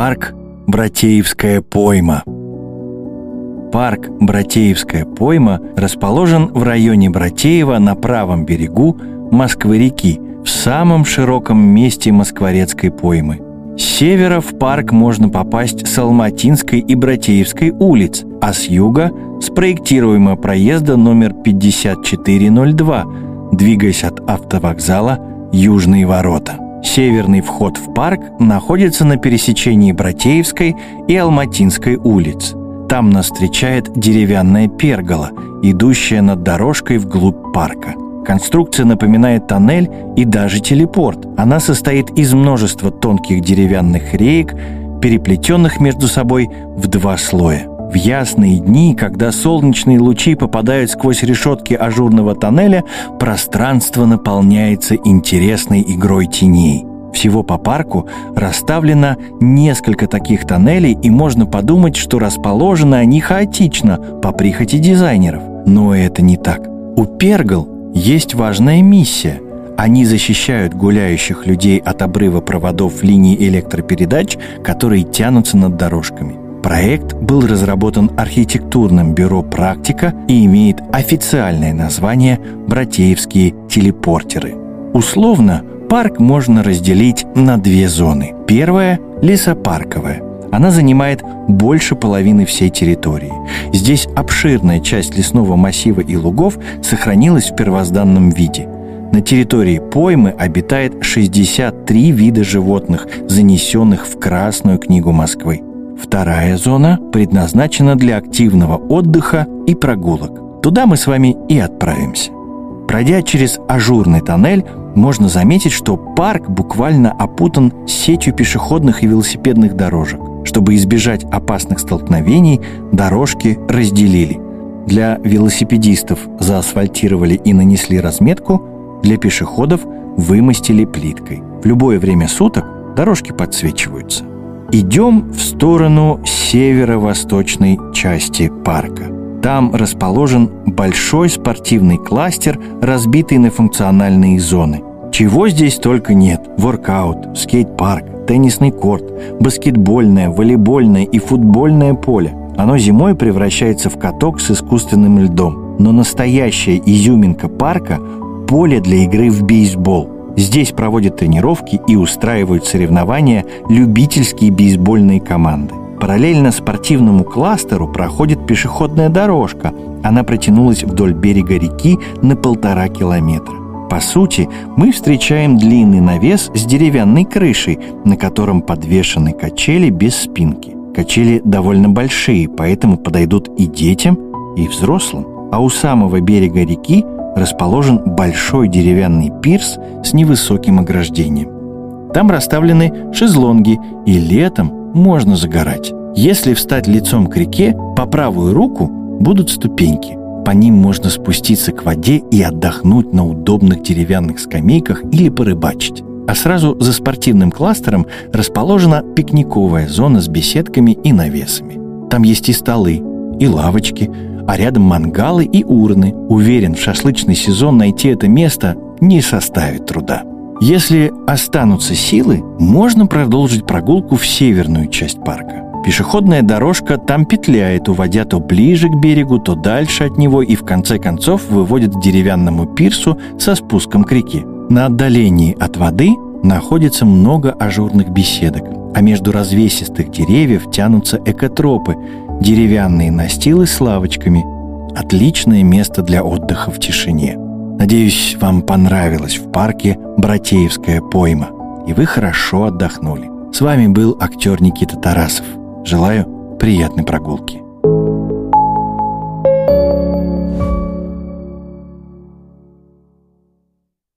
Парк Братеевская пойма. Парк Братеевская пойма расположен в районе Братеева на правом берегу Москвы-реки, в самом широком месте Москворецкой поймы. С севера в парк можно попасть с Алматинской и Братеевской улиц, а с юга – с проектируемого проезда номер 5402, двигаясь от автовокзала «Южные ворота». Северный вход в парк находится на пересечении Братеевской и Алматинской улиц. Там нас встречает деревянная пергола, идущая над дорожкой вглубь парка. Конструкция напоминает тоннель и даже телепорт. Она состоит из множества тонких деревянных реек, переплетенных между собой в два слоя. В ясные дни, когда солнечные лучи попадают сквозь решетки ажурного тоннеля, пространство наполняется интересной игрой теней. Всего по парку расставлено несколько таких тоннелей, и можно подумать, что расположены они хаотично, по прихоти дизайнеров. Но это не так. У Пергл есть важная миссия. Они защищают гуляющих людей от обрыва проводов линий электропередач, которые тянутся над дорожками. Проект был разработан архитектурным бюро «Практика» и имеет официальное название «Братеевские телепортеры». Условно, парк можно разделить на две зоны. Первая – лесопарковая. Она занимает больше половины всей территории. Здесь обширная часть лесного массива и лугов сохранилась в первозданном виде – на территории поймы обитает 63 вида животных, занесенных в Красную книгу Москвы. Вторая зона предназначена для активного отдыха и прогулок. Туда мы с вами и отправимся. Пройдя через ажурный тоннель, можно заметить, что парк буквально опутан сетью пешеходных и велосипедных дорожек. Чтобы избежать опасных столкновений, дорожки разделили. Для велосипедистов заасфальтировали и нанесли разметку, для пешеходов вымостили плиткой. В любое время суток дорожки подсвечиваются – Идем в сторону северо-восточной части парка. Там расположен большой спортивный кластер, разбитый на функциональные зоны. Чего здесь только нет. Воркаут, скейт-парк, теннисный корт, баскетбольное, волейбольное и футбольное поле. Оно зимой превращается в каток с искусственным льдом. Но настоящая изюминка парка – поле для игры в бейсбол – Здесь проводят тренировки и устраивают соревнования любительские бейсбольные команды. Параллельно спортивному кластеру проходит пешеходная дорожка. Она протянулась вдоль берега реки на полтора километра. По сути, мы встречаем длинный навес с деревянной крышей, на котором подвешены качели без спинки. Качели довольно большие, поэтому подойдут и детям, и взрослым. А у самого берега реки расположен большой деревянный пирс с невысоким ограждением. Там расставлены шезлонги, и летом можно загорать. Если встать лицом к реке, по правую руку будут ступеньки. По ним можно спуститься к воде и отдохнуть на удобных деревянных скамейках или порыбачить. А сразу за спортивным кластером расположена пикниковая зона с беседками и навесами. Там есть и столы, и лавочки, а рядом мангалы и урны. Уверен, в шашлычный сезон найти это место не составит труда. Если останутся силы, можно продолжить прогулку в северную часть парка. Пешеходная дорожка там петляет, уводя то ближе к берегу, то дальше от него и в конце концов выводит к деревянному пирсу со спуском к реке. На отдалении от воды находится много ажурных беседок, а между развесистых деревьев тянутся экотропы, деревянные настилы с лавочками. Отличное место для отдыха в тишине. Надеюсь, вам понравилось в парке Братеевская пойма, и вы хорошо отдохнули. С вами был актер Никита Тарасов. Желаю приятной прогулки.